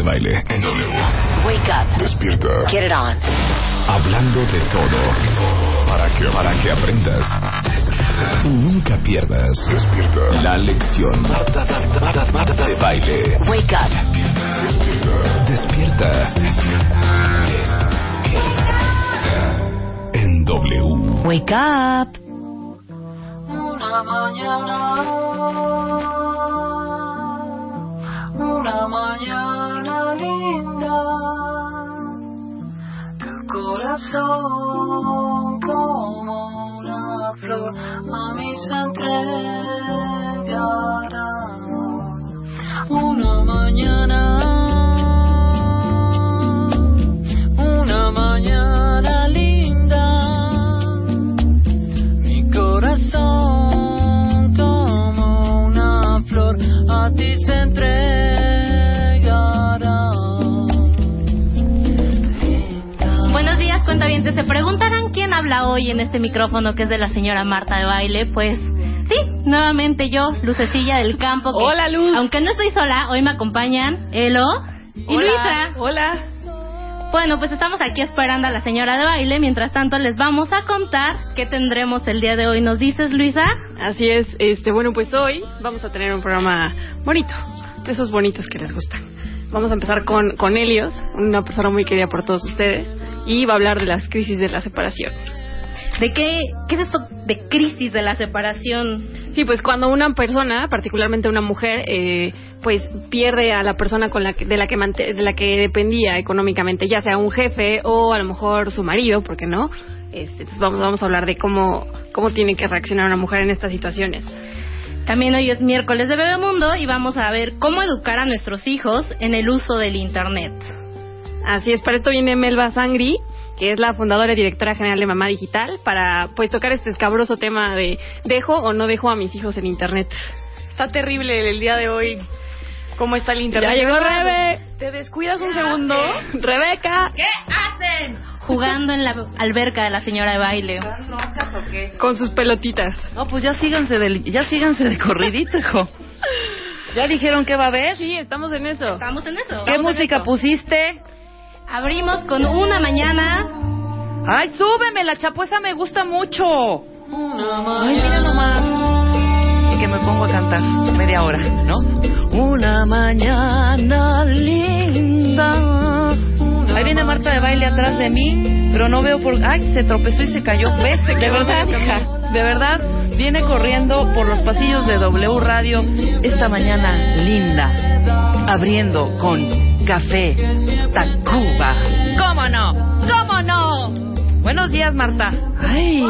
De baile en W. Wake up. Despierta. Get it on. Hablando de todo. Para que, para que aprendas. Y nunca pierdas. Despierta. La lección. Marta, Marta, Marta, Marta de baile. Wake up. Despierta. Despierta. En W. Wake up. Una mañana, una mañana linda, tu corazón como una flor a mí se. Hoy en este micrófono que es de la señora Marta de Baile. Pues sí, nuevamente yo, Lucecilla del Campo. que, Hola, Luz. Aunque no estoy sola, hoy me acompañan Elo y Luisa. Hola. Bueno, pues estamos aquí esperando a la señora de baile. Mientras tanto, les vamos a contar qué tendremos el día de hoy. ¿Nos dices, Luisa? Así es. Este, bueno, pues hoy vamos a tener un programa bonito, de esos bonitos que les gustan. Vamos a empezar con, con Helios, una persona muy querida por todos ustedes, y va a hablar de las crisis de la separación. ¿De qué, qué es esto de crisis de la separación? Sí, pues cuando una persona, particularmente una mujer, eh, pues pierde a la persona con la que, de la que mante- de la que dependía económicamente, ya sea un jefe o a lo mejor su marido, ¿por qué no? Este, entonces vamos vamos a hablar de cómo cómo tiene que reaccionar una mujer en estas situaciones. También hoy es miércoles de Bebemundo y vamos a ver cómo educar a nuestros hijos en el uso del Internet. Así es, para esto viene Melba Sangri, que es la fundadora y directora general de Mamá Digital, para pues tocar este escabroso tema de dejo o no dejo a mis hijos en internet. Está terrible el día de hoy. ¿Cómo está el internet? Ya llegó. Rebe. Te descuidas un segundo. Rebeca, ¿Qué hacen? Jugando en la alberca de la señora de baile. con sus pelotitas. No, pues ya síganse del, ya síganse de corridito, hijo. ¿Ya dijeron qué va a haber? Sí, estamos en eso. Estamos en eso. ¿Qué música pusiste? Abrimos con una mañana. Ay, súbeme, la chapuesa me gusta mucho. Ay, mira nomás. Y que me pongo a cantar media hora, ¿no? Una mañana linda. Ahí viene Marta de baile atrás de mí, pero no veo por... Ay, se tropezó y se cayó. ¿Ves? De verdad, hija, de verdad, viene corriendo por los pasillos de W Radio esta mañana linda, abriendo con café Tacuba. ¿Cómo no? ¿Cómo no? Buenos días, Marta. Ay.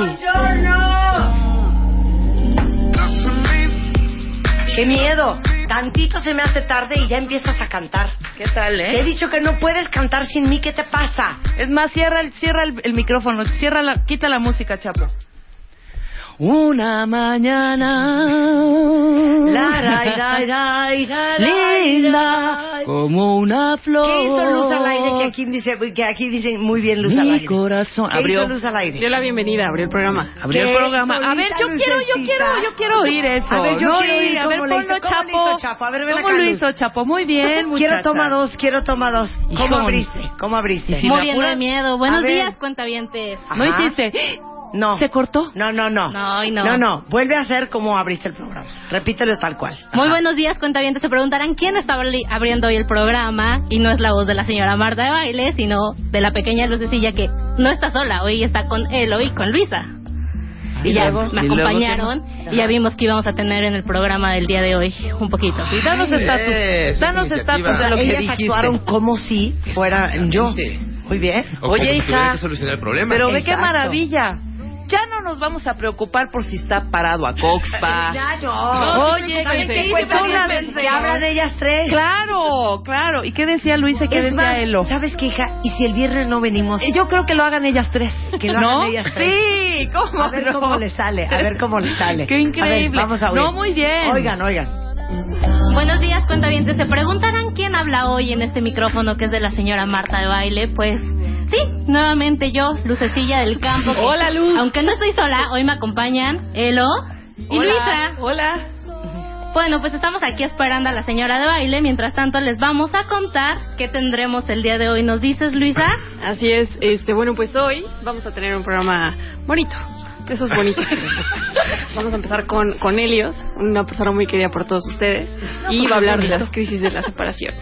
¡Qué miedo! Tantito se me hace tarde y ya empiezas a cantar. ¿Qué tal, Te he eh? dicho que no puedes cantar sin mí. ¿Qué te pasa? Es más, cierra el, cierra el, el micrófono, cierra la, quita la música, Chapo. Una mañana linda como una flor. ¿Qué hizo Luz al aire? Que aquí dice, que aquí dicen muy bien Luz al Mi aire. corazón ¿Qué abrió, hizo Luz al aire? Dio la bienvenida, abrió el programa. abrió el ¿Qué programa. A ver, yo quiero, yo quiero, yo quiero oír eso. A ver, yo No quiero oír A ver, le hizo- ponlo, cómo Chapo. hizo Chapo. A ver, ven ¿Cómo acá, lo Luz. hizo Chapo? Muy bien, muchacha. Quiero toma dos, quiero toma dos. ¿Cómo Híjole. abriste? ¿Cómo abriste? Muriendo de miedo. Buenos días, cuentavientes. ¿No hiciste? No. ¿Se cortó? No, no, no. No, no. No, no. Vuelve a hacer como abriste el programa. Repítelo tal cual. Muy Ajá. buenos días, cuentavientes. Se preguntarán quién está abri- abriendo hoy el programa. Y no es la voz de la señora Marta de baile, sino de la pequeña lucecilla que no está sola. Hoy está con Elo y con Luisa. Y ya luego? me ¿Y luego acompañaron y ya vimos que íbamos a tener en el programa del día de hoy un poquito. Y danos estatus, es danos estatus de lo que Ellas dijiste. actuaron como si fuera yo. Muy bien. O Oye, si hija, tuviera que solucionar el problema. Pero ve qué maravilla. Ya no nos vamos a preocupar por si está parado a Coxpa. Ya yo. Oye, ¿saben ¿qué? Pues Son hablan, las- que hablan ellas tres. Claro, claro. ¿y qué decía Luisa qué decía más, Elo? ¿sabes qué, hija? ¿Y si el viernes no venimos? Yo creo que lo hagan ellas tres. Que lo ¿No? hagan ellas tres. Sí, ¿cómo A ver no? cómo le sale, a ver cómo le sale. Qué A ver, increíble. vamos a oír. No, muy bien. Oigan, oigan. Buenos días, cuentavientes. ¿Se preguntarán quién habla hoy en este micrófono que es de la señora Marta de Baile? Pues sí, nuevamente yo, Lucecilla del Campo. que, Hola, Luz. Aunque no estoy sola, hoy me acompañan Elo y Hola. Luisa. Hola. Bueno, pues estamos aquí esperando a la señora de baile. Mientras tanto, les vamos a contar qué tendremos el día de hoy. ¿Nos dices, Luisa? Así es, este, bueno, pues hoy vamos a tener un programa bonito, esos bonitos que les gustan. Vamos a empezar con, con Helios, una persona muy querida por todos ustedes, y va a hablar de las crisis de la separación.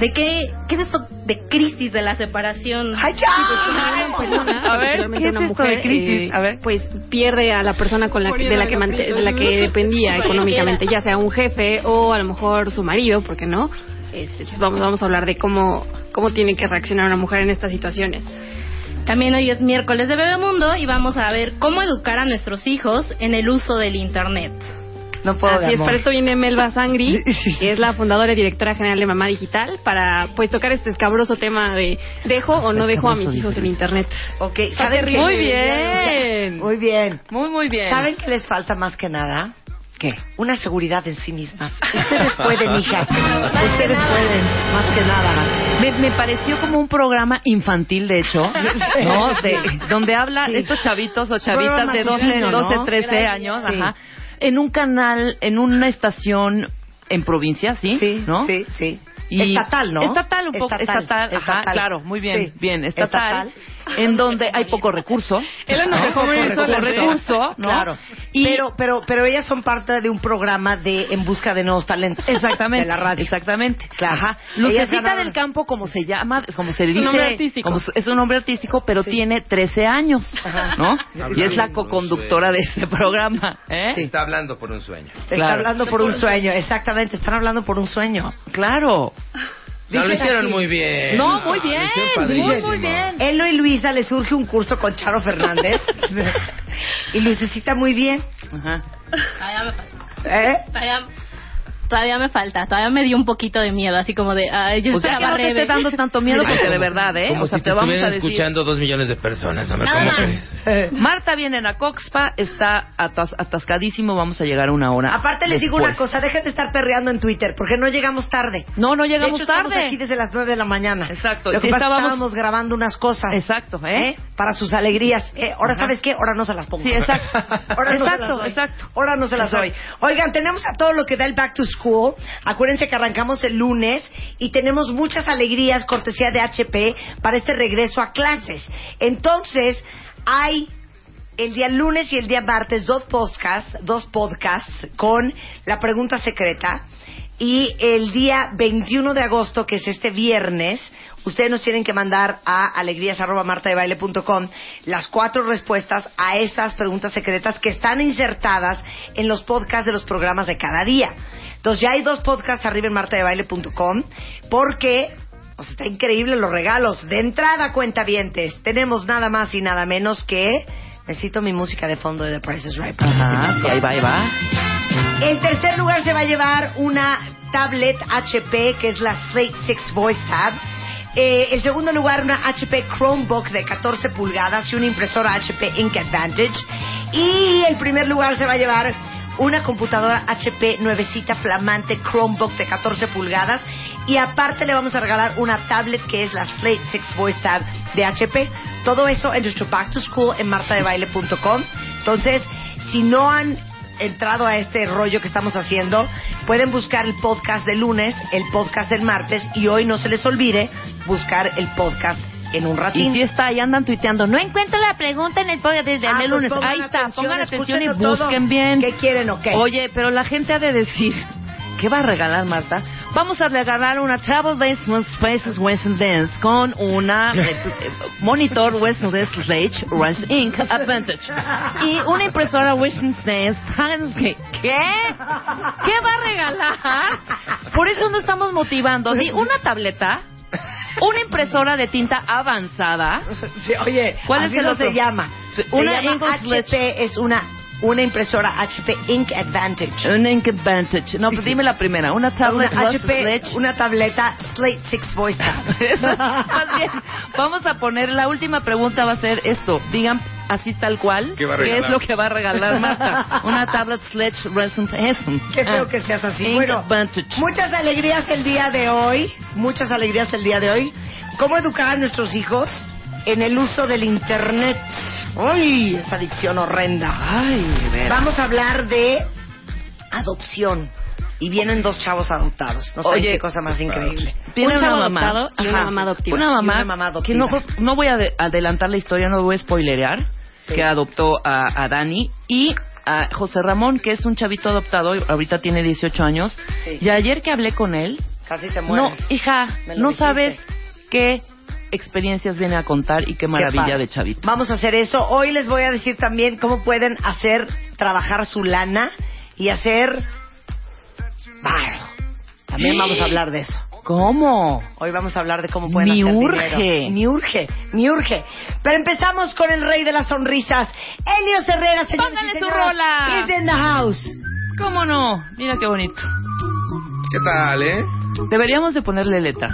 ¿De qué, qué es esto de crisis de la separación? ¡Ay, ya! Persona, A ver, ¿qué es una esto de mujer, crisis? eh, A ver. pues pierde a la persona con la que- de la que de la que dependía económicamente, ya sea un jefe o a lo mejor su marido, ¿por qué no? Este, pues vamos, vamos a hablar de cómo, cómo tiene que reaccionar una mujer en estas situaciones. También hoy es miércoles de Bebemundo y vamos a ver cómo educar a nuestros hijos en el uso del Internet. No puedo Así de es, amor. para esto viene Melba Sangri, que es la fundadora y directora general de Mamá Digital, para pues tocar este escabroso tema de dejo o no dejo a mis hijos en internet. Ok, ¿saben qué? Muy bien. Muy bien. Muy, muy bien. ¿Saben qué les falta más que nada? ¿Qué? Una seguridad en sí mismas. Ustedes pueden, hijas. Ustedes pueden, más que nada. Me, me pareció como un programa infantil, de hecho, ¿no? De, donde habla Sí. estos chavitos o chavitas de 12, matutino, 12 ¿no? 13 años, Sí. ajá, en un canal, en una estación en provincia, ¿sí? Sí, ¿no? sí, sí. Y- estatal, ¿no? Estatal, un poco, estatal, Estatal, ajá, estatal. claro, muy bien, Sí. bien, estatal, Estatal. En donde hay poco recurso. Él nos ¿no? dejó en las recurso, ¿no? Claro. Y- Pero, pero, pero ellas son parte de un programa de En busca de nuevos talentos. Exactamente. De la radio. Exactamente. Claro. Ajá. Lucecita ganaron- del campo, como se llama, como se un dice. nombre artístico. como su- es un nombre artístico, pero tiene 13 años. ¿No? Y es la Hablando un co-conductora de este programa. ¿eh? Está hablando por un sueño. Está Claro. hablando por un sueño, exactamente, están hablando por un sueño. Claro. No, lo hicieron así. muy bien. No, muy bien. Lo hicieron Muy, padrísimo. muy bien. Elo y Luisa le surge un curso con Charo Fernández. y Lucecita muy bien. Ajá. ¿Eh? Todavía, me falta. Todavía me dio un poquito de miedo, así como de... Ay, yo O sea, que esperaba no te esté dando tanto miedo porque de verdad, ¿eh? Como o sea, si te te vamos a estuvieran decir. escuchando dos millones de personas. A ver, Nada ¿cómo crees? Marta viene a Coxpa, está atas- atascadísimo, vamos a llegar a una hora. Aparte les digo una cosa, dejen de estar perreando en Twitter, porque no llegamos tarde. No, no llegamos de hecho, tarde. estamos aquí desde las 9 de la mañana. Exacto. Lo que pasa es que estábamos- estábamos grabando unas cosas. Exacto, ¿eh? ¿eh? Para sus alegrías. Eh, ahora, Ajá. ¿sabes qué? Ahora no se las pongo. Sí, exacto. Ahora no se Exacto, las doy. exacto. Ahora no se las doy. Oigan, tenemos a todo lo que da el Back to School. Acuérdense que arrancamos el lunes y tenemos muchas alegrías, cortesía de HP, para este regreso a clases. Entonces, hay el día lunes y el día martes dos podcasts, dos podcasts con la pregunta secreta. Y el día 21 de agosto, que es este viernes, ustedes nos tienen que mandar a alegrías.martadebaile.com las cuatro respuestas a esas preguntas secretas que están insertadas en los podcasts de los programas de cada día. Entonces ya hay dos podcasts arriba en martadebaile.com porque pues, está increíble los regalos. De entrada, cuentavientes, tenemos nada más y nada menos que... Necesito mi música de fondo de The Price is Right. para Ajá, sí, ahí va, ahí va. en tercer lugar se va a llevar una tablet HP, que es la Slate 6 Voice Tab. Eh, en segundo lugar, una HP Chromebook de 14 pulgadas y una impresora HP Ink Advantage. Y el primer lugar se va a llevar una computadora HP nuevecita flamante Chromebook de 14 pulgadas. Y aparte le vamos a regalar una tablet que es la Slate 6 Voice Tab de HP. Todo eso en nuestro Back to School en martadebaile.com. Entonces, si no han entrado a este rollo que estamos haciendo, pueden buscar el podcast del lunes, el podcast del martes y hoy no se les olvide buscar el podcast en un Y ratito. si está ahí, andan tuiteando. No encuentro la pregunta en el podcast desde Ah, el pues lunes. ahí está, atención, pongan atención y escúchenlo todo. busquen bien. ¿Qué quieren o qué? Oye, pero la gente ha de decir, ¿qué va a regalar Marta? Vamos a regalar una Travel Basement Spaces Western Dance con una eh, monitor Western Dance Slate Rush Inc. Advantage y una impresora Western Dance. ¿Qué? ¿Qué va a regalar? Por eso no estamos motivando. Di una tableta, una impresora de tinta avanzada. Sí, oye, ¿Cuál es el otro? se llama. Sí, Se una llama HP, es una una impresora HP Ink Advantage. Un Ink Advantage. No, pues dime la primera. Una Una tablet Rush HP, Sledge. una tableta Slate 6 Voice Más bien, vamos a poner, la última pregunta va a ser esto. Digan así tal cual, ¿Qué va a es lo que va a regalar Marta? Una tablet Sledge Resent. Qué feo que seas así. Ink Bueno, Advantage. muchas alegrías el día de hoy. Muchas alegrías el día de hoy. ¿Cómo educar a nuestros hijos en el uso del Internet? ¡Uy! Esa adicción horrenda. Ay. Vamos a hablar de adopción. Y vienen dos chavos adoptados. No saben Oye, qué cosa más increíble. Tiene Un una mamá. adoptado y una mamá adoptiva. Una mamá, Y una mamá que no, adoptiva. no voy a ade- adelantar la historia, no voy a spoilerear, Sí. que adoptó a, a Dani y a José Ramón, que es un chavito adoptado, ahorita tiene 18 años. Sí. Y ayer que hablé con él, Casi te no, mueres. hija, Me lo no dijiste. sabes qué experiencias viene a contar y qué maravilla padre. de chavito. Vamos a hacer eso. Hoy les voy a decir también cómo pueden hacer trabajar su lana y hacer varo. También Sí. vamos a hablar de eso. ¿Cómo? Hoy vamos a hablar de cómo pueden Me hacer urge. dinero. Me urge, me urge. Pero empezamos con el rey de las sonrisas, Elio Herrera, señores Póngale y su señoras. rola. Is in the house. ¿Cómo no? Mira qué bonito. ¿Qué tal, eh? Deberíamos de ponerle letra.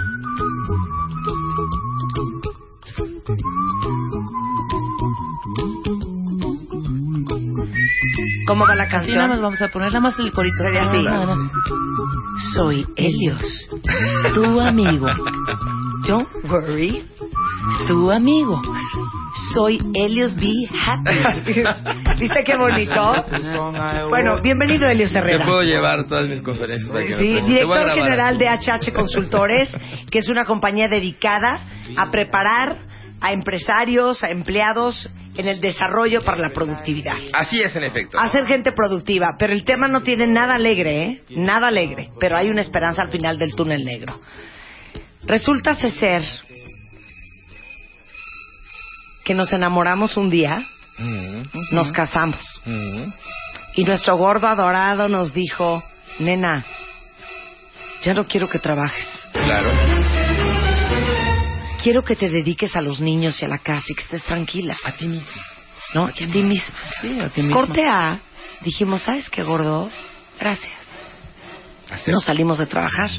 ¿Cómo va la canción? nada más vamos a poner nada más el corito. Sería así. Soy Helios, tu amigo. Don't worry. Tu amigo. Soy Helios Be Happy. ¿Viste qué bonito? Bueno, bienvenido Helios Te Herrera. puedo llevar todas mis conferencias que Sí. Te director general de HH Consultores, que es una compañía dedicada a preparar a empresarios, a empleados en el desarrollo para la productividad. Así es, en efecto. A ser gente productiva, pero el tema no tiene nada alegre, ¿eh? Nada alegre, pero hay una esperanza al final del túnel negro. Resulta ser que nos enamoramos un día, Mm, nos casamos, mm. y nuestro gordo adorado nos dijo, nena, ya no quiero que trabajes, Claro. Quiero que te dediques a los niños y a la casa y que estés tranquila, A ti mismo. ¿no? A ti misma. Sí, a ti mismo. Corte A, dijimos, ¿sabes qué, gordo? Gracias. Hacer. Nos salimos de trabajar.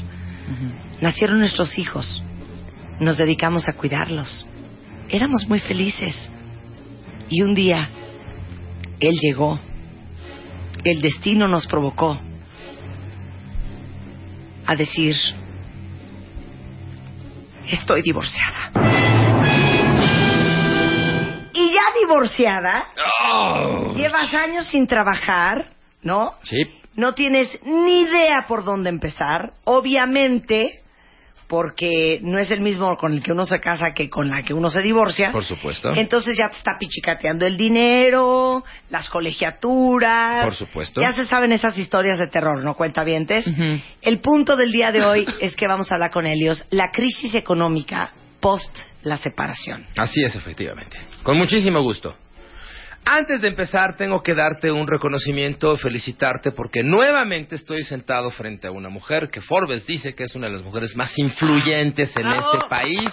Nacieron nuestros hijos. Nos dedicamos a cuidarlos. Éramos muy felices. Y un día, él llegó. El destino nos provocó a decir, estoy divorciada. Y ya divorciada, Oh. llevas años sin trabajar, ¿no? Sí. no tienes ni idea por dónde empezar, obviamente, porque no es el mismo con el que uno se casa que con la que uno se divorcia. Por supuesto. Entonces ya te está pichicateando el dinero, las colegiaturas. Por supuesto. Ya se saben esas historias de terror, ¿no? Cuentavientes. Ujú. El punto del día de hoy es que vamos a hablar con Helios, la crisis económica post la separación. Así es, efectivamente. Con muchísimo gusto. Antes de empezar, tengo que darte un reconocimiento, felicitarte, porque nuevamente estoy sentado frente a una mujer que Forbes dice que es una de las mujeres más influyentes en ¡Bravo! este país.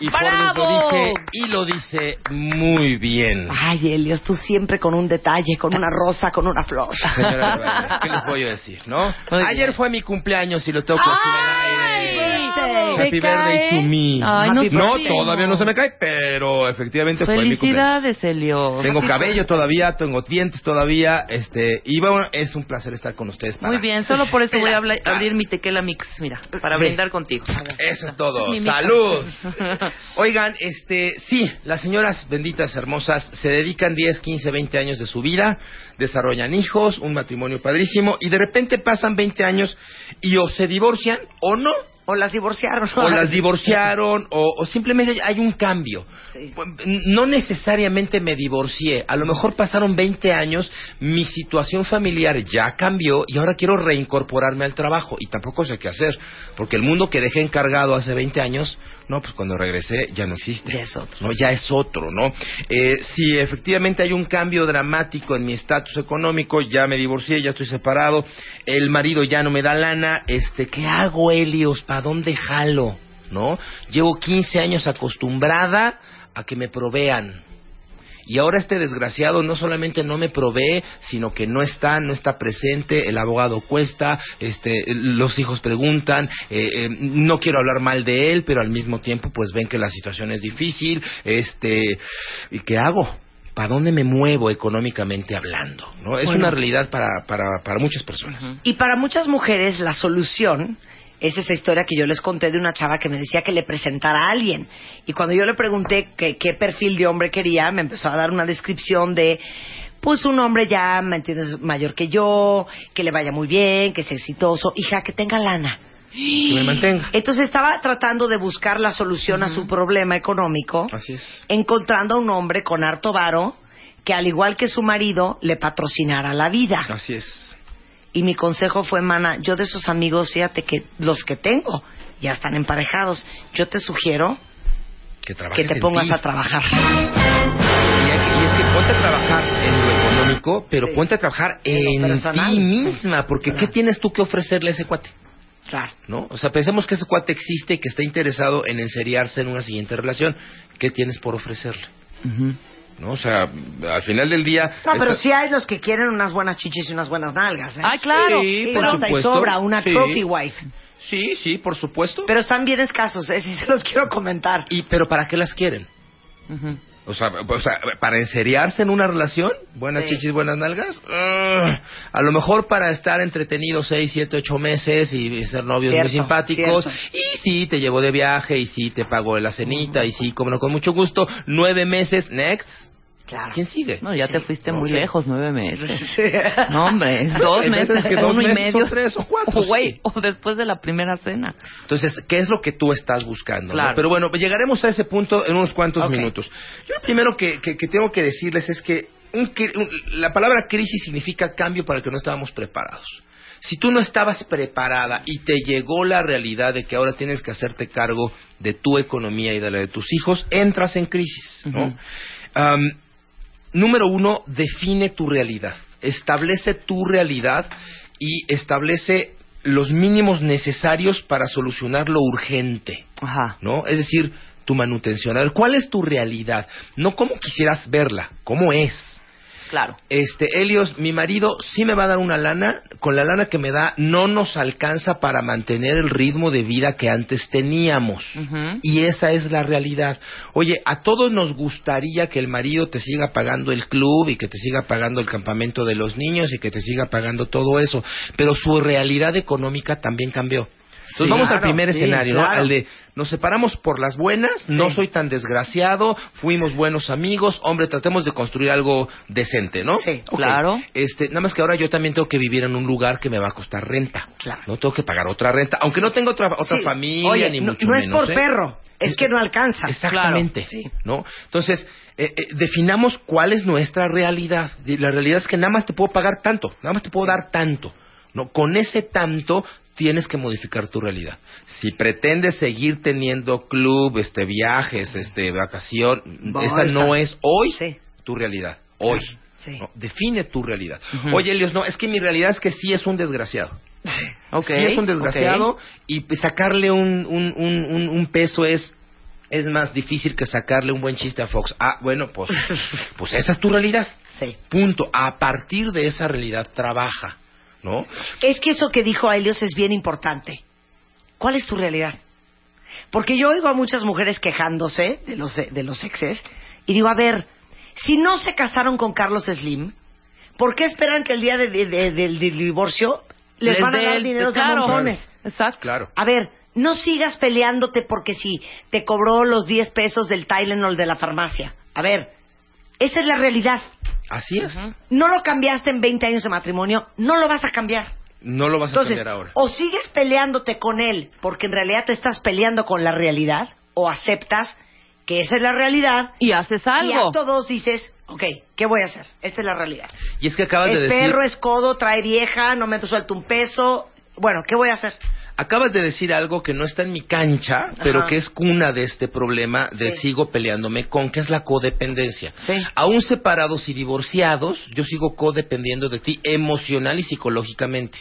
Y. Forbes lo dice y lo dice muy bien. Ay, Helios, tú siempre con un detalle, con una rosa, con una flor. Señora ¿qué les voy a decir, no? Muy Ayer bien. fue mi cumpleaños y lo tengo que decir al aire. Birthday! Happy birthday to me. Ay, no, todavía no se me cae, pero efectivamente fue mi cumpleaños. Felicidades, Helio. Tengo cabello todavía, tengo dientes todavía, este, y bueno, es un placer estar con ustedes. para- Muy bien, solo por eso voy a abrir mi tequila mix, mira, para Sí. brindar contigo. Eso es todo. Mi. ¡Salud! Oigan, este, sí, las señoras benditas, hermosas, se dedican 10, 15, 20 años de su vida, desarrollan hijos, un matrimonio padrísimo, y de repente pasan 20 años y o se divorcian o no. O las divorciaron. o las divorciaron o, o simplemente hay un cambio. Sí. No necesariamente me divorcié, a lo mejor pasaron 20 años, mi situación familiar ya cambió y ahora quiero reincorporarme al trabajo y tampoco sé qué hacer, porque el mundo que dejé encargado hace 20 años, no, pues cuando regresé ya no existe. Ya es otro. No, ya es otro, ¿no? Eh, si efectivamente hay un cambio dramático en mi estatus económico, ya me divorcié, ya estoy separado, el marido ya no me da lana, este, ¿qué hago, Helios? ¿Para dónde jalo? ¿No? Llevo 15 años acostumbrada a que me provean. Y ahora este desgraciado no solamente no me provee, sino que no está, no está presente, el abogado cuesta, este, los hijos preguntan, eh, eh, no quiero hablar mal de él, pero al mismo tiempo pues ven que la situación es difícil, este, ¿y qué hago? ¿Para dónde me muevo económicamente hablando? ¿no? Es Bueno. una realidad para, para, para muchas personas. Y para muchas mujeres la solución es esa historia que yo les conté de una chava que me decía que le presentara a alguien. Y cuando yo le pregunté que- qué perfil de hombre quería, me empezó a dar una descripción de, pues un hombre ya, ¿me entiendes?, mayor que yo, que le vaya muy bien, que sea exitoso, hija, que tenga lana. Que me mantenga. Entonces estaba tratando de buscar la solución a su problema económico, Así es. encontrando a un hombre con harto varo que al igual que su marido le patrocinara la vida. Así es. Y mi consejo fue, mana, yo de esos amigos, fíjate que los que tengo ya están emparejados. Yo te sugiero Que, te pongas ti. a trabajar. Y, hay que- y es que ponte a trabajar en lo económico, pero Sí. ponte a trabajar En ti misma, porque Claro. ¿qué tienes tú que ofrecerle a ese cuate? Claro. ¿No? O sea, pensemos que ese cuate existe y que está interesado en enseriarse en una siguiente relación. ¿Qué tienes por ofrecerle? ¿No? O sea, al final del día... No, pero esta- sí hay los que quieren unas buenas chichis y unas buenas nalgas. ¿eh? Ay, claro. Sí, Y por basta y supuesto. sobra una Sí. trophy wife. Sí, sí, por supuesto. Pero están bien escasos, ¿eh? sí se los quiero comentar. Y, pero ¿para qué las quieren? Ujú. O sea, o sea, para enseriarse en una relación, buenas Sí. chichis, buenas nalgas, a lo mejor para estar entretenidos seis, siete, ocho meses y ser novios Cierto, muy simpáticos, cierto. y sí, te llevo de viaje, y sí, te pago la cenita, y sí, como no, con mucho gusto, nueve meses, next, Claro. ¿quién sigue? No, ya te fuiste No muy lejos, nueve meses. No, hombre, dos meses, que dos uno y meses medio. o tres o cuatro, O, güey, o después de la primera cena. Entonces, ¿qué es lo que tú estás buscando? no? Claro. Pero bueno, llegaremos a ese punto en unos cuantos minutos. Yo lo primero que, que- que tengo que decirles es que un la palabra crisis significa cambio para el que no estábamos preparados. Si tú no estabas preparada y te llegó la realidad de que ahora tienes que hacerte cargo de tu economía y de la de tus hijos, entras en crisis, ¿no? Número uno, define tu realidad. Establece tu realidad y establece los mínimos necesarios para solucionar lo urgente, Ajá. ¿no? Es decir, tu manutención. A ver, ¿cuál es tu realidad? No cómo quisieras verla, cómo es. Claro. Este, Helios, mi marido sí me va a dar una lana, con la lana que me da no nos alcanza para mantener el ritmo de vida que antes teníamos. Y esa es la realidad. Oye, a todos nos gustaría que el marido te siga pagando el club y que te siga pagando el campamento de los niños y que te siga pagando todo eso, pero su realidad económica también cambió. Entonces Sí, vamos al primer sí, escenario, ¿no? Al de nos separamos por las buenas, no soy tan desgraciado, fuimos buenos amigos, hombre, tratemos de construir algo decente, ¿no? Sí, claro. Este, nada más que ahora yo también tengo que vivir en un lugar que me va a costar renta. Claro. No tengo que pagar otra renta, aunque no tengo otra otra familia Oye, ni no, mucho no es menos. por ¿eh? perro, es que no alcanza. Exactamente. Claro. ¿no? Entonces, eh, eh, definamos cuál es nuestra realidad. La realidad es que nada más te puedo pagar tanto, nada más te puedo dar tanto. ¿no? Con ese tanto tienes que modificar tu realidad. Si pretendes seguir teniendo club, este viajes, este vacación, Bolsa. esa no es hoy Sí. tu realidad. Hoy. Sí. ¿no? Define tu realidad. Oye, Elios, no, es que mi realidad es que sí es un desgraciado. Ok. Sí es un desgraciado ok. y sacarle un, un, un, un- un peso es es más difícil que sacarle un buen chiste a Fox. Ah, bueno, pues, pues esa es tu realidad. Sí. Punto. A partir de esa realidad trabaja, ¿no? Es que eso que dijo Helios es bien importante. ¿Cuál es tu realidad? Porque yo oigo a muchas mujeres quejándose de los, de los exes y digo, a ver, si no se casaron con Carlos Slim, ¿por qué esperan que el día de- de- de- del, divorcio les, Les van a dar el- dinero claro. a montones? Exacto. Claro. A ver, no sigas peleándote porque si te cobró los 10 pesos del Tylenol de la farmacia. A ver, esa es la realidad. Así es. No lo cambiaste en 20 años de matrimonio, no lo vas a cambiar. No lo vas a Entonces, cambiar ahora. o sigues peleándote con él porque en realidad te estás peleando con la realidad, o aceptas que esa es la realidad Y haces y algo. acto dos dices, ok, ¿qué voy a hacer? Esta es la realidad. Y es que acabas de decir... perro, es codo, trae vieja, no me suelto un peso. Bueno, ¿qué voy a hacer? Acabas de decir algo que no está en mi cancha, pero Ajá. que es cuna de este problema de Sí. sigo peleándome con, que es la codependencia. Sí. Aún separados y divorciados, yo sigo codependiendo de ti emocional y psicológicamente.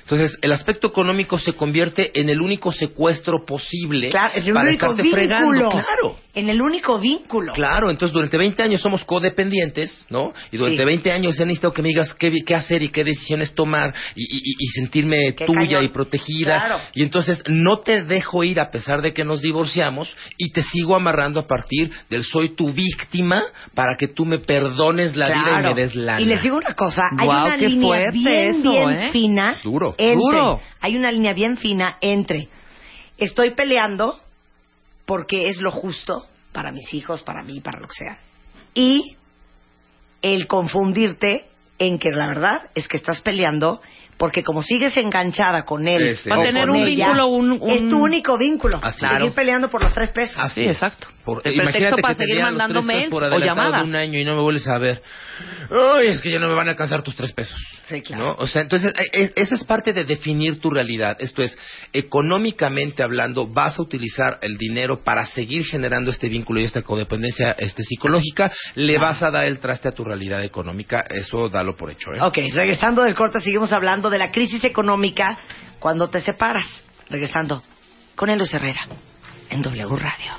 Entonces, el aspecto económico se convierte en el único secuestro posible Claro, un para único estarte vínculo. fregando. Claro. En el único vínculo. Claro, entonces durante 20 años somos codependientes, ¿no? Y durante Sí. 20 años he necesitado que me digas qué, qué hacer y qué decisiones tomar y, y- y sentirme Qué tuya cañón. y protegida. Claro. Y entonces no te dejo ir a pesar de que nos divorciamos y te sigo amarrando a partir del soy tu víctima para que tú me perdones la vida y me des lana. Y les digo una cosa, hay una qué línea bien, eso, bien ¿eh? fina Duro. entre, Duro. hay una línea bien fina entre estoy peleando porque es lo justo para mis hijos, para mí, para lo que sea, y el confundirte en que la verdad es que estás peleando porque como sigues enganchada con él Ese. Va a tener un ella, vínculo, un- un- es tu único vínculo. Así Seguir es. peleando por los tres pesos. Así Sí, es. exacto. Por- El imagínate pretexto que para te seguir mandando mails por o llamadas. de un año y no me vuelves a ver. Ay, es que ya no me van a alcanzar tus tres pesos. Sí, claro. ¿no? O sea, entonces, eh, eh, esa es parte de definir tu realidad. Esto es, económicamente hablando, vas a utilizar el dinero para seguir generando este vínculo y esta codependencia este, psicológica, le vas a dar el traste a tu realidad económica, eso dalo por hecho. ¿eh? Ok, regresando del corte, seguimos hablando de la crisis económica cuando te separas. Regresando con Elos Herrera en W Radio.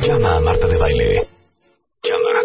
Llama a Marta de Baile. Llama a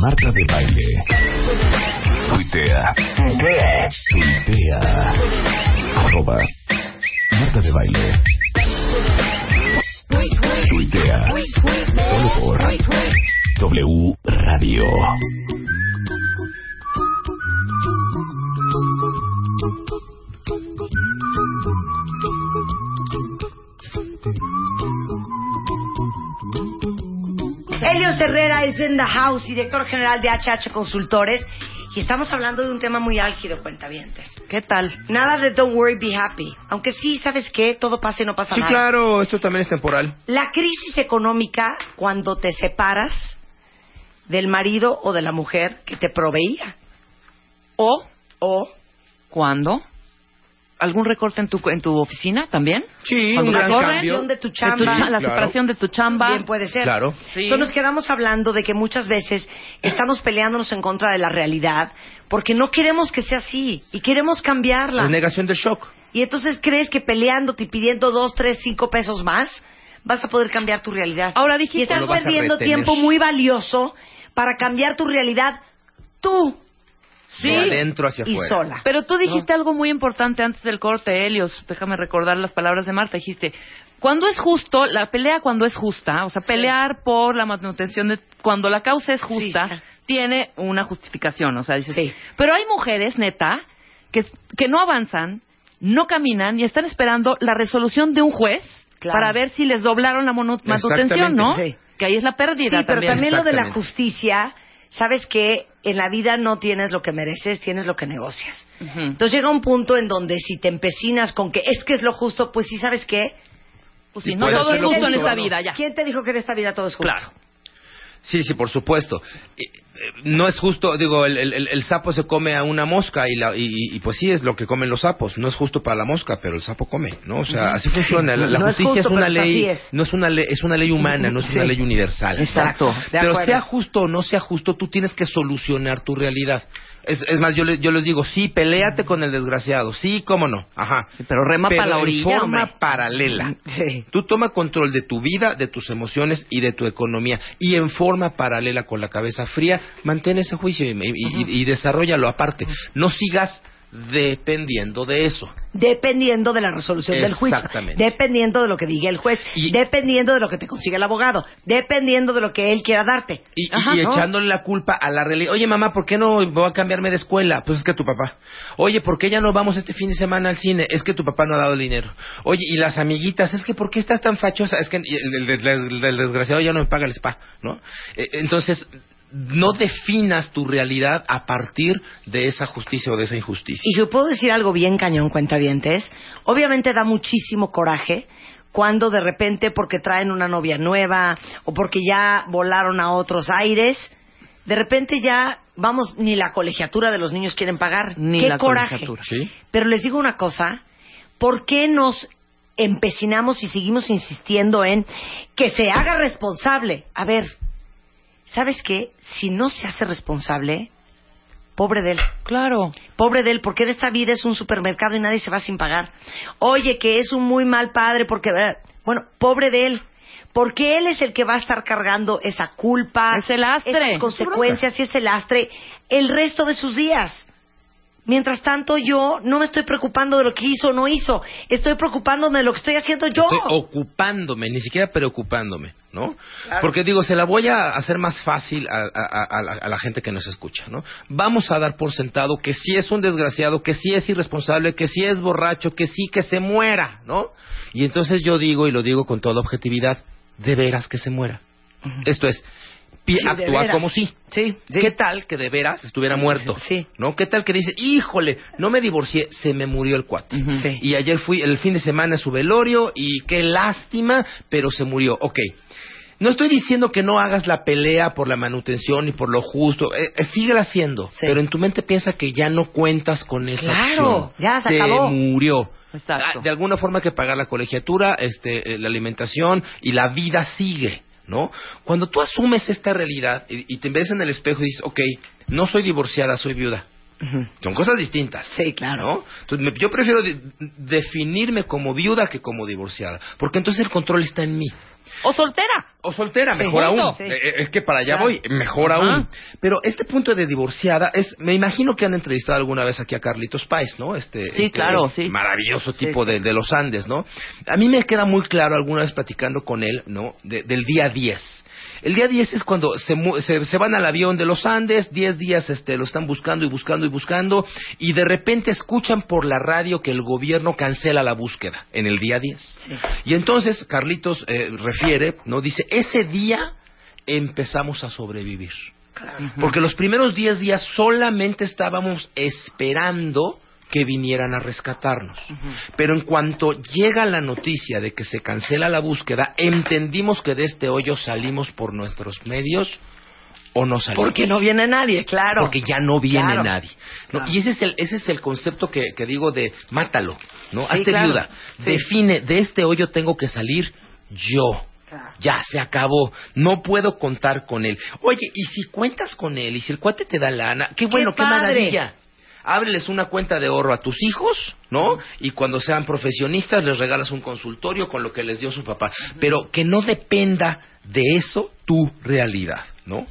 Marta de Baile. Tuitea. Tuitea. Arroba Marta de Baile. Tuitea. Solo por W Radio. Helios Herrera es en the house, director general de HH Consultores, y estamos hablando de un tema muy álgido, cuentavientes. ¿Qué tal? Nada de don't worry, be happy. Aunque sí, ¿sabes qué? Todo pasa y no pasa Sí, nada. claro, esto también es temporal. La crisis económica cuando te separas del marido o de la mujer que te proveía. O O ¿Cuándo? ¿Algún recorte en tu, en tu oficina también? Sí, Cuando un te gran corren, cambio. de tu de chamba. tu cha- la Claro. separación de tu chamba. Bien puede ser. Claro. Sí. Entonces nos quedamos hablando de que muchas veces estamos peleándonos en contra de la realidad porque no queremos que sea así y queremos cambiarla. Es negación del shock. Y entonces crees que peleándote y pidiendo dos, tres, cinco pesos más vas a poder cambiar tu realidad. Ahora dijiste y estás perdiendo tiempo muy valioso para cambiar tu realidad tú Sí. De adentro hacia y afuera. sola. Pero tú dijiste algo muy importante antes del corte, Helios. Déjame recordar las palabras de Marta. Dijiste, cuando es justo, la pelea cuando es justa, o sea, pelear por la manutención de... Cuando la causa es justa, Sí. tiene una justificación. O sea, dices... Sí. Pero hay mujeres, neta, que, que no avanzan, no caminan y están esperando la resolución de un juez Claro. para ver si les doblaron la manutención, ¿no? Sí. Que ahí es la pérdida Sí, pero también. también lo de la justicia, sabes que en la vida no tienes lo que mereces, tienes lo que negocias. Entonces llega un punto en donde si te empecinas con que es que es lo justo, pues sí sabes qué. Pues no todo es justo en esta vida, ya. ¿Quién te dijo que en esta vida todo es justo? Claro. Sí, sí, por supuesto. Eh, No es justo, digo, el, el- sapo se come a una mosca y, la, y, pues sí es lo que comen los sapos. No es justo para la mosca, pero el sapo come, ¿no? O sea, así funciona. La, la No es justicia justo, es una ley, es. no es una ley, es una ley humana, no es una ley universal. Exacto. Pero sea justo o no sea justo, tú tienes que solucionar tu realidad. Es, es más, yo, le- yo les digo, sí, peléate con el desgraciado, sí, cómo no, ajá. Sí, pero rema Pero para la orilla, forma hombre. paralela. Sí. Tú toma control de tu vida, de tus emociones y de tu economía. Y en forma paralela, con la cabeza fría, mantén ese juicio y, y- y- y desarrollalo aparte. No sigas dependiendo de eso. Dependiendo de la resolución del juicio. Exactamente. Dependiendo de lo que diga el juez. Y- dependiendo de lo que te consiga el abogado. Dependiendo de lo que él quiera darte. Y, y- Ajá, y ¿no? echándole la culpa a la realidad. Oye, mamá, ¿por qué no voy a cambiarme de escuela? Pues es que tu papá. Oye, ¿por qué ya no vamos este fin de semana al cine? Es que tu papá no ha dado el dinero. Oye, y las amiguitas, es que ¿por qué estás tan fachosa? Es que el, el- el- el- el desgraciado ya no me paga el spa, ¿no? Eh, entonces, no definas tu realidad a partir de esa justicia o de esa injusticia. Y yo puedo decir algo bien cañón, cuentavientes. Obviamente da muchísimo coraje cuando de repente porque traen una novia nueva o porque ya volaron a otros aires, de repente ya, vamos, ni la colegiatura de los niños quieren pagar. Ni ¡Qué la coraje! colegiatura. Sí. Pero les digo una cosa, ¿por qué nos empecinamos y seguimos insistiendo en que se haga responsable? A ver, ¿sabes qué? Si no se hace responsable, pobre de él. Claro. Pobre de él, porque en esta vida es un supermercado y nadie se va sin pagar. Oye, que es un muy mal padre porque... Bueno, pobre de él. Porque él es el que va a estar cargando esa culpa, Ese lastre. esas consecuencias y ese lastre el resto de sus días. Mientras tanto, yo no me estoy preocupando de lo que hizo o no hizo. Estoy preocupándome de lo que estoy haciendo yo. Estoy ocupándome, ni siquiera preocupándome, ¿no? Porque digo, se la voy a hacer más fácil a, a- a- a la, a la gente que nos escucha, ¿no? Vamos a dar por sentado que sí es un desgraciado, que sí es irresponsable, que sí es borracho, que sí que se muera, ¿no? Y entonces yo digo, y lo digo con toda objetividad, de veras que se muera. Esto es, Sí, actúa como si. Sí, sí. ¿Qué tal que de veras estuviera muerto? Sí. ¿No? ¿Qué tal que dice, híjole, no me divorcié, se me murió el cuate? Sí. Y ayer fui el fin de semana a su velorio y qué lástima, pero se murió. Ok. No estoy diciendo que no hagas la pelea por la manutención y por lo justo. Eh, eh, síguela haciendo. Sí. Pero en tu mente piensa que ya no cuentas con esa Claro, opción. ya se Se acabó. murió. Exacto. Ah, De alguna forma hay que pagar la colegiatura, este, eh, la alimentación y la vida sigue, ¿no? Cuando tú asumes esta realidad y, y te ves en el espejo y dices, ok, no soy divorciada, soy viuda. Son cosas distintas. Sí, claro. ¿no? Entonces, me- yo prefiero de- definirme como viuda que como divorciada, porque entonces el control está en mí. O soltera. O soltera, mejor aún. Sí. Eh, Es que para allá Claro. voy, mejor Ajá. aún. Pero este punto de divorciada es, me imagino que han entrevistado alguna vez aquí a Carlitos Páez, ¿no? Este, Sí, este claro, sí. Maravilloso Sí, tipo sí. De, de los Andes, ¿no? A mí me queda muy claro alguna vez platicando con él, ¿no? De- del día 10. El día 10 es cuando se, se, se van al avión de los Andes, 10 días este, lo están buscando y buscando y buscando, y de repente escuchan por la radio que el gobierno cancela la búsqueda en el día 10. Y entonces Carlitos eh, refiere, ¿no? Dice, ese día empezamos a sobrevivir. Porque los primeros 10 días solamente estábamos esperando que vinieran a rescatarnos. Pero en cuanto llega la noticia de que se cancela la búsqueda, entendimos que de este hoyo salimos por nuestros medios o no salimos. Porque no viene nadie, claro. Porque ya no viene Claro. nadie. ¿no? Claro. Y ese es el, ese es el concepto que, que digo de mátalo, ¿no? Sí, Hazte claro. viuda. Sí. Define, de este hoyo tengo que salir yo. Ya se acabó. No puedo contar con él. Oye, y si cuentas con él y si el cuate te da lana, qué bueno, qué, padre! maravilla. Ábreles una cuenta de ahorro a tus hijos, ¿no? Y cuando sean profesionistas les regalas un consultorio con lo que les dio su papá. Pero que no dependa de eso tu realidad, ¿no?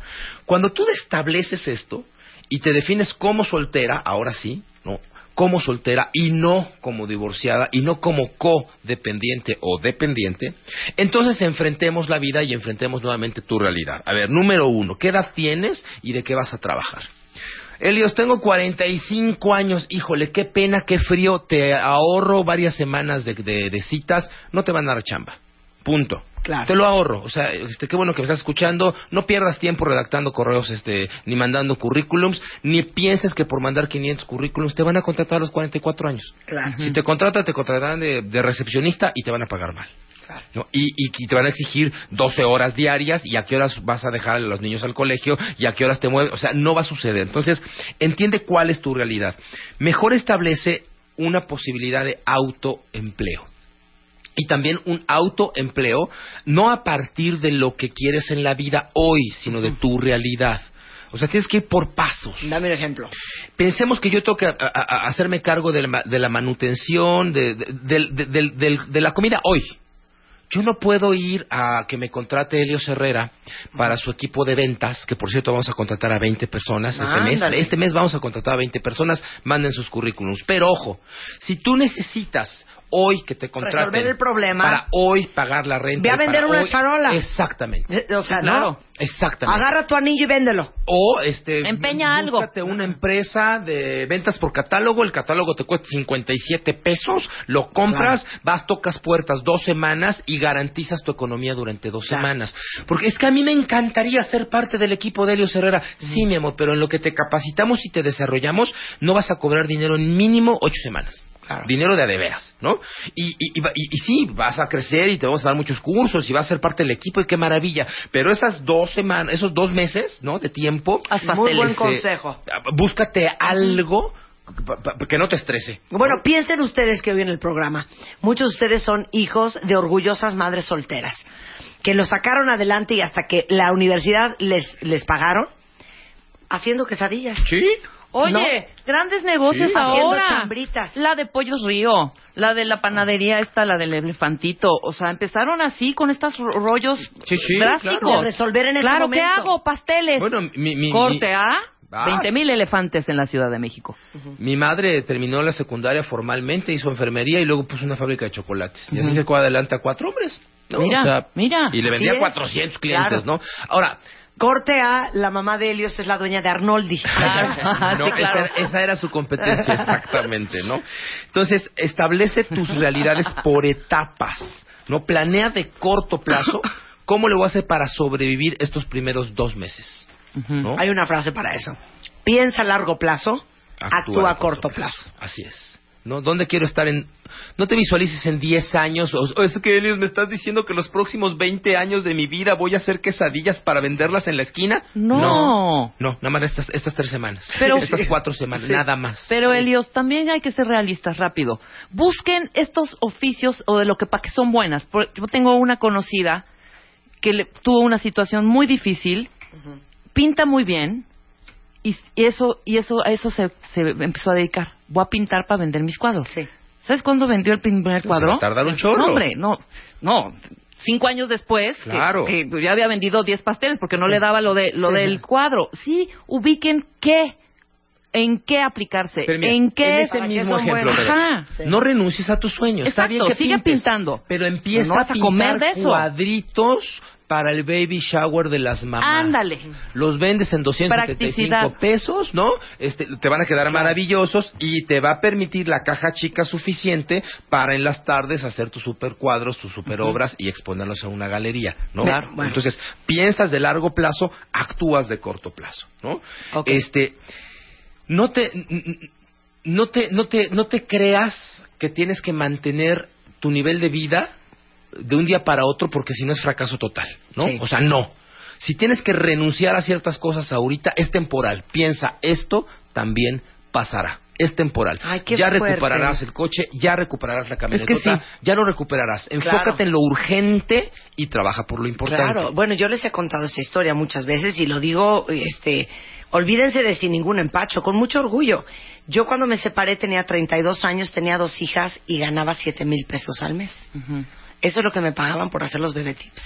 Cuando tú estableces esto y te defines como soltera, ahora sí, ¿no? Como soltera y no como divorciada y no como codependiente o dependiente, entonces enfrentemos la vida y enfrentemos nuevamente tu realidad. A ver, número uno, ¿qué edad tienes y de qué vas a trabajar? Elios, tengo 45 años. Híjole, qué pena, qué frío. Te ahorro varias semanas de, de- de citas. No te van a dar chamba. Punto. Claro. Te lo ahorro. O sea, este, qué bueno que me estás escuchando. No pierdas tiempo redactando correos, este, ni mandando currículums, ni pienses que por mandar 500 currículums te van a contratar a los 44 años. Claro. Si te contratan, te contratarán de, de recepcionista y te van a pagar mal. ¿No? Y, y, te van a exigir 12 horas diarias y a qué horas vas a dejar a los niños al colegio y a qué horas te mueves. O sea, no va a suceder. Entonces, entiende cuál es tu realidad. Mejor establece una posibilidad de autoempleo. Y también un autoempleo, no a partir de lo que quieres en la vida hoy, sino de tu realidad. O sea, tienes que ir por pasos. Dame un ejemplo. Pensemos que yo tengo que a- a- a- hacerme cargo de la, de la manutención, de la comida hoy. Yo no puedo ir a que me contrate Helios Herrera para su equipo de ventas, que por cierto vamos a contratar a 20 personas este mes. Este mes vamos a contratar a 20 personas, manden sus currículums. Pero ojo, si tú necesitas hoy que te contraten Resolver el problema. para hoy pagar la renta. Ve a vender una hoy- charola. Exactamente. Eh, O sea, Claro. ¿no? Exactamente. Agarra tu anillo y véndelo. O este Empeña algo. búscate una empresa de ventas por catálogo, el catálogo te cuesta 57 pesos, lo compras, vas, tocas puertas dos semanas y garantizas tu economía durante dos Claro. semanas. Porque es que a mí me encantaría ser parte del equipo de Helios Herrera. Sí, mi amor, pero en lo que te capacitamos y te desarrollamos no vas a cobrar dinero en mínimo ocho semanas. Dinero de a de veras, ¿no? Y, y, y, sí, vas a crecer y te vamos a dar muchos cursos y vas a ser parte del equipo y qué maravilla. Pero esas dos semanas, esos dos meses, ¿no? De tiempo, Muy buen consejo. búscate algo que no te estrese. Bueno, piensen ustedes que hoy en el programa, muchos de ustedes son hijos de orgullosas madres solteras, que lo sacaron adelante y hasta que la universidad les, les pagaron, haciendo quesadillas. Sí. Oye, grandes negocios Sí. Ahora. chambritas. La de Pollos Río, la de la panadería esta, la del elefantito. O sea, empezaron así con estos ro- rollos Sí, sí, drásticos. claro. De resolver en ese Claro, ¿qué momento. hago? Pasteles. Bueno, mi, mi, Corte mi- A, Vas. 20 mil elefantes en la Ciudad de México. Mi madre terminó la secundaria formalmente, hizo enfermería y luego puso una fábrica de chocolates. Y así se fue adelante a cuatro hombres. ¿no? Mira, O sea, mira. Y le vendía es. 400 clientes, Claro. ¿no? Ahora, Corte A, la mamá de Helios es la dueña de Arnoldi. no, Sí, claro. esa, esa era su competencia exactamente, ¿no? Entonces, establece tus realidades por etapas, ¿no? Planea de corto plazo cómo le voy a hacer para sobrevivir estos primeros dos meses, ¿no? Hay una frase para eso. Piensa a largo plazo, actúa, a corto plazo. Así es. ¿No? ¿Dónde quiero estar en...? No te visualices en 10 años. O, o es que, Elios, me estás diciendo que los próximos 20 años de mi vida voy a hacer quesadillas para venderlas en la esquina. No. No, no, nada más estas, estas tres semanas. Pero- estas cuatro semanas, nada más. Pero Elios, también hay que ser realistas rápido. Busquen estos oficios o de lo que para que son buenas. Yo tengo una conocida que le- tuvo una situación muy difícil, pinta muy bien y, eso y eso a eso se, se empezó a dedicar. Voy a pintar para vender mis cuadros. Sí. ¿Sabes cuándo vendió el primer Se cuadro? va a tardar un chorro. No, hombre, no, no. Cinco años después, que- Claro. que, ya había vendido 10 pasteles porque no le daba lo de lo Sí. del cuadro. Sí, ubiquen qué, en qué aplicarse, mira, en qué en ese ¿Para qué mismo ejemplo, Ajá. Sí. no renuncies a tus sueños. Está Exacto, bien que sigue pintes, pintando. Pero empieza No a a comer de eso. cuadritos para el baby shower de las mamás. Ándale. Los vendes en 275 Practicidad. pesos, ¿no? Este, te van a quedar maravillosos y te va a permitir la caja chica suficiente para en las tardes hacer tus super cuadros, tus super obras y exponerlos a una galería, ¿no? Claro, bueno. Entonces, piensas de largo plazo, actúas de corto plazo, ¿no? Ok. Este, no te, no te, no te, no te creas que tienes que mantener tu nivel de vida de un día para otro porque si no es fracaso total, ¿no? Sí. O sea, no. Si tienes que renunciar a ciertas cosas ahorita, es temporal. Piensa, esto también pasará. Es temporal. Ay, ya fuerte. recuperarás el coche, ya recuperarás la camioneta, sí. ya lo recuperarás. Enfócate en lo urgente y trabaja por lo importante. Claro, bueno, yo les he contado esta historia muchas veces y lo digo, este, olvídense de sin ningún empacho, con mucho orgullo. Yo cuando me separé tenía 32 años, tenía dos hijas y ganaba 7 mil pesos al mes. Ujú. Eso es lo que me pagaban por hacer los bebé tips.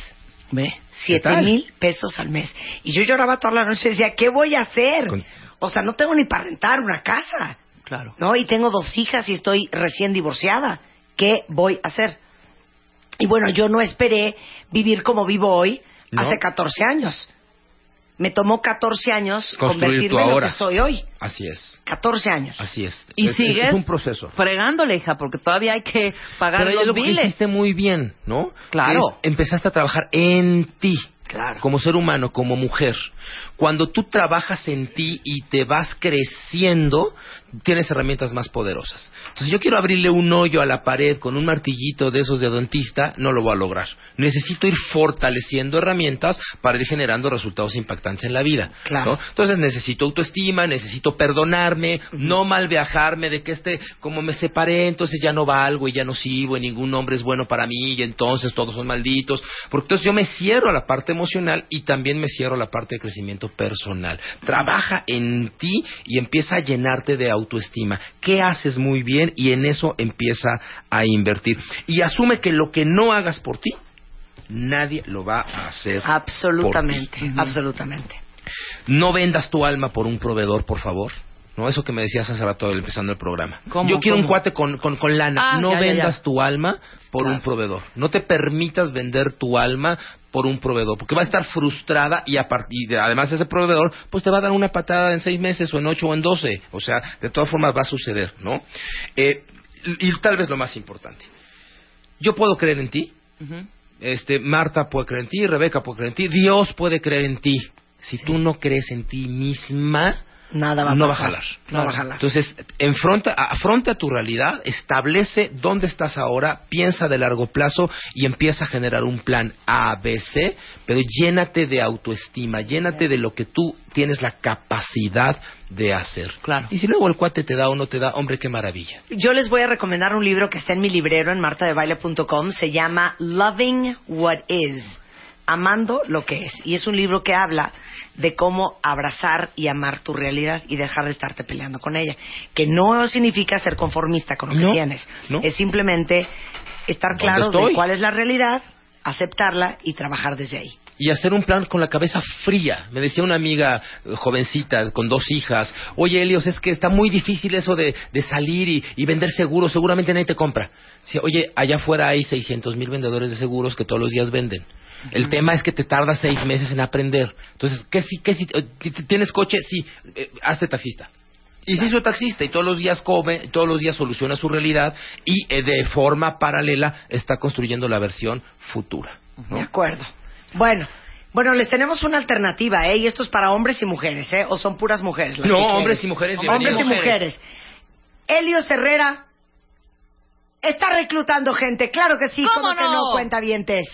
Ve. Siete tal? mil pesos al mes. Y yo lloraba toda la noche y decía, ¿qué voy a hacer? Con- O sea, no tengo ni para rentar una casa. Claro. ¿no? Y tengo dos hijas y estoy recién divorciada. ¿Qué voy a hacer? Y bueno, yo no esperé vivir como vivo hoy No. hace 14 años. Me tomó 14 años Construir convertirme en lo que soy hoy. Así es. 14 años. Así es. Y Es- es- sigues Es un proceso. fregándole, hija, porque todavía hay que pagar Pero los lo que hiciste muy bien, ¿no? Claro. Es- empezaste a trabajar en ti. Claro. Como ser humano, como mujer. Cuando tú trabajas en ti y te vas creciendo, tienes herramientas más poderosas. Entonces, yo quiero abrirle un hoyo a la pared con un martillito de esos de dentista, no lo voy a lograr. Necesito ir fortaleciendo herramientas para ir generando resultados impactantes en la vida. Claro. ¿no? Entonces, necesito autoestima, necesito perdonarme, no mal viajarme de que este, como me separé, entonces ya no valgo y ya no sirvo y ningún hombre es bueno para mí y entonces todos son malditos. Porque entonces yo me cierro a la parte emocional y también me cierro a la parte de crecimiento personal. Trabaja en ti y empieza a llenarte de autoestima. ¿Qué haces muy bien? Y en eso empieza a invertir. Y asume que lo que no hagas por ti, nadie lo va a hacer. Absolutamente, por ti. absolutamente. No vendas tu alma por un proveedor, por favor. No, eso que me decías hace rato empezando el programa. ¿Cómo, Yo quiero un cuate con, con, con lana. Ah, no ya, vendas ya. tu alma por Claro. un proveedor. No te permitas vender tu alma por un proveedor, porque va a estar frustrada y, a partir de, además ese proveedor, pues te va a dar una patada en seis meses o en ocho o en doce. O sea, de todas formas va a suceder, ¿no? Eh, y, y tal vez lo más importante. Yo puedo creer en ti, este, Marta puede creer en ti, Rebeca puede creer en ti, Dios puede creer en ti. Si tú no crees en ti misma, Nada va a no va a. No va a jalar. Entonces, enfronta, afronta tu realidad, establece dónde estás ahora, piensa de largo plazo y empieza a generar un plan A, B, C, pero llénate de autoestima, llénate de lo que tú tienes la capacidad de hacer. Claro. Y si luego el cuate te da o no te da, hombre, qué maravilla. Yo les voy a recomendar un libro que está en mi librero en martadebaile.com. Se llama Loving What Is. Amando lo que es. Y es un libro que habla de cómo abrazar y amar tu realidad y dejar de estarte peleando con ella. Que no significa ser conformista con lo que tienes. no. Es simplemente estar ¿Dónde claro de cuál es la realidad, aceptarla y trabajar desde ahí. y hacer un plan con la cabeza fría. Me decía una amiga eh, jovencita con dos hijas, oye Helios, es que está muy difícil eso de, de salir y, y vender seguros, seguramente nadie te compra. Dice, oye, allá afuera hay 600 mil vendedores de seguros que todos los días venden. El tema es que te tarda seis meses en aprender. Entonces, ¿qué si, qué si, eh, ¿tienes coche? Sí, eh, hazte taxista. Y se hizo taxista y todos los días come, todos los días soluciona su realidad y eh, de forma paralela está construyendo la versión futura. ¿no? De acuerdo. Bueno, bueno, les tenemos una alternativa, ¿eh? Y esto es para hombres y mujeres, ¿eh? ¿O son puras mujeres? las No, hombres y mujeres, Hombres y mujeres. Helios Herrera está reclutando gente. Claro que sí, ¿Cómo ¿cómo que no? no, cuenta dientes?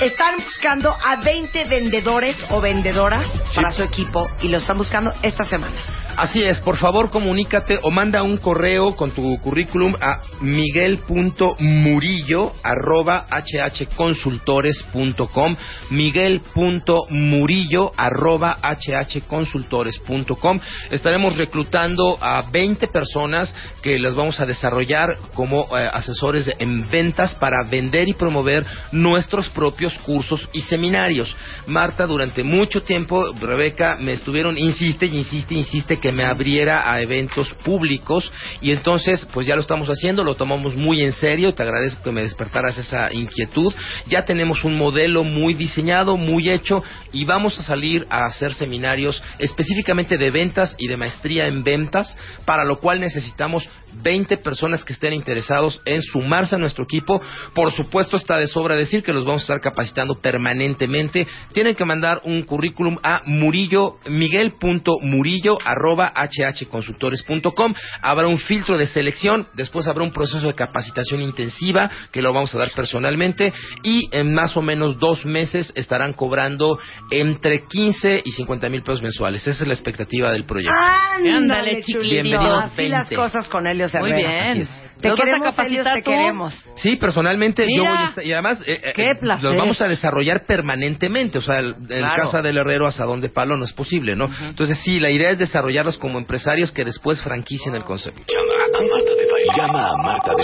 Están buscando a 20 vendedores o vendedoras para su equipo y lo están buscando esta semana. Así es, por favor comunícate o manda un correo con tu currículum a miguel.murillo arroba hhconsultores.com miguel.murillo arroba hhconsultores.com Estaremos reclutando a 20 personas que las vamos a desarrollar como eh, asesores en ventas para vender y promover nuestros propios cursos y seminarios. Marta, durante mucho tiempo, Rebeca, me estuvieron, insiste insiste, insiste que me abriera a eventos públicos y entonces, pues ya lo estamos haciendo, lo tomamos muy en serio, te agradezco que me despertaras esa inquietud. Ya tenemos un modelo muy diseñado, muy hecho y vamos a salir a hacer seminarios específicamente de ventas y de maestría en ventas, para lo cual necesitamos 20 personas que estén interesados en sumarse a nuestro equipo. Por supuesto, está de sobra decir que los vamos a estar capacitando permanentemente. Tienen que mandar un currículum a murillo, miguel.murillo arroba hhconsultores.com. Habrá un filtro de selección, después habrá un proceso de capacitación intensiva que lo vamos a dar personalmente y en más o menos dos meses estarán cobrando entre 15 y 50 mil pesos mensuales. Esa es la expectativa del proyecto. Ándale, chiquitito. Bienvenidos Así las 20. cosas con Helios Muy Herrera. bien. Te ¿Los vas a queremos, capacitar Helios, te tú? queremos. Sí, personalmente yo voy a estar, y además eh, eh, Qué placer. los vamos a desarrollar permanentemente, o sea, el- Claro. casa del herrero asadón de palo no es posible, ¿no? Entonces sí, la idea es desarrollarlos como empresarios que después franquicien el concepto. Llama a Marta de Baile. Llama a Marta de.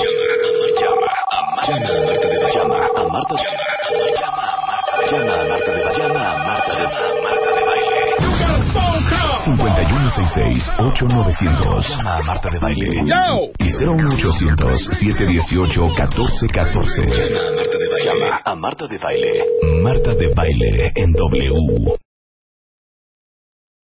Llama a Marta de. Llama a Marta de. Llama a Marta de 5166-8900. Llama a Marta de Baile. Y 01800-718-1414. Llama a Marta de Baile. Llama a Marta de Baile. Marta de Baile en W.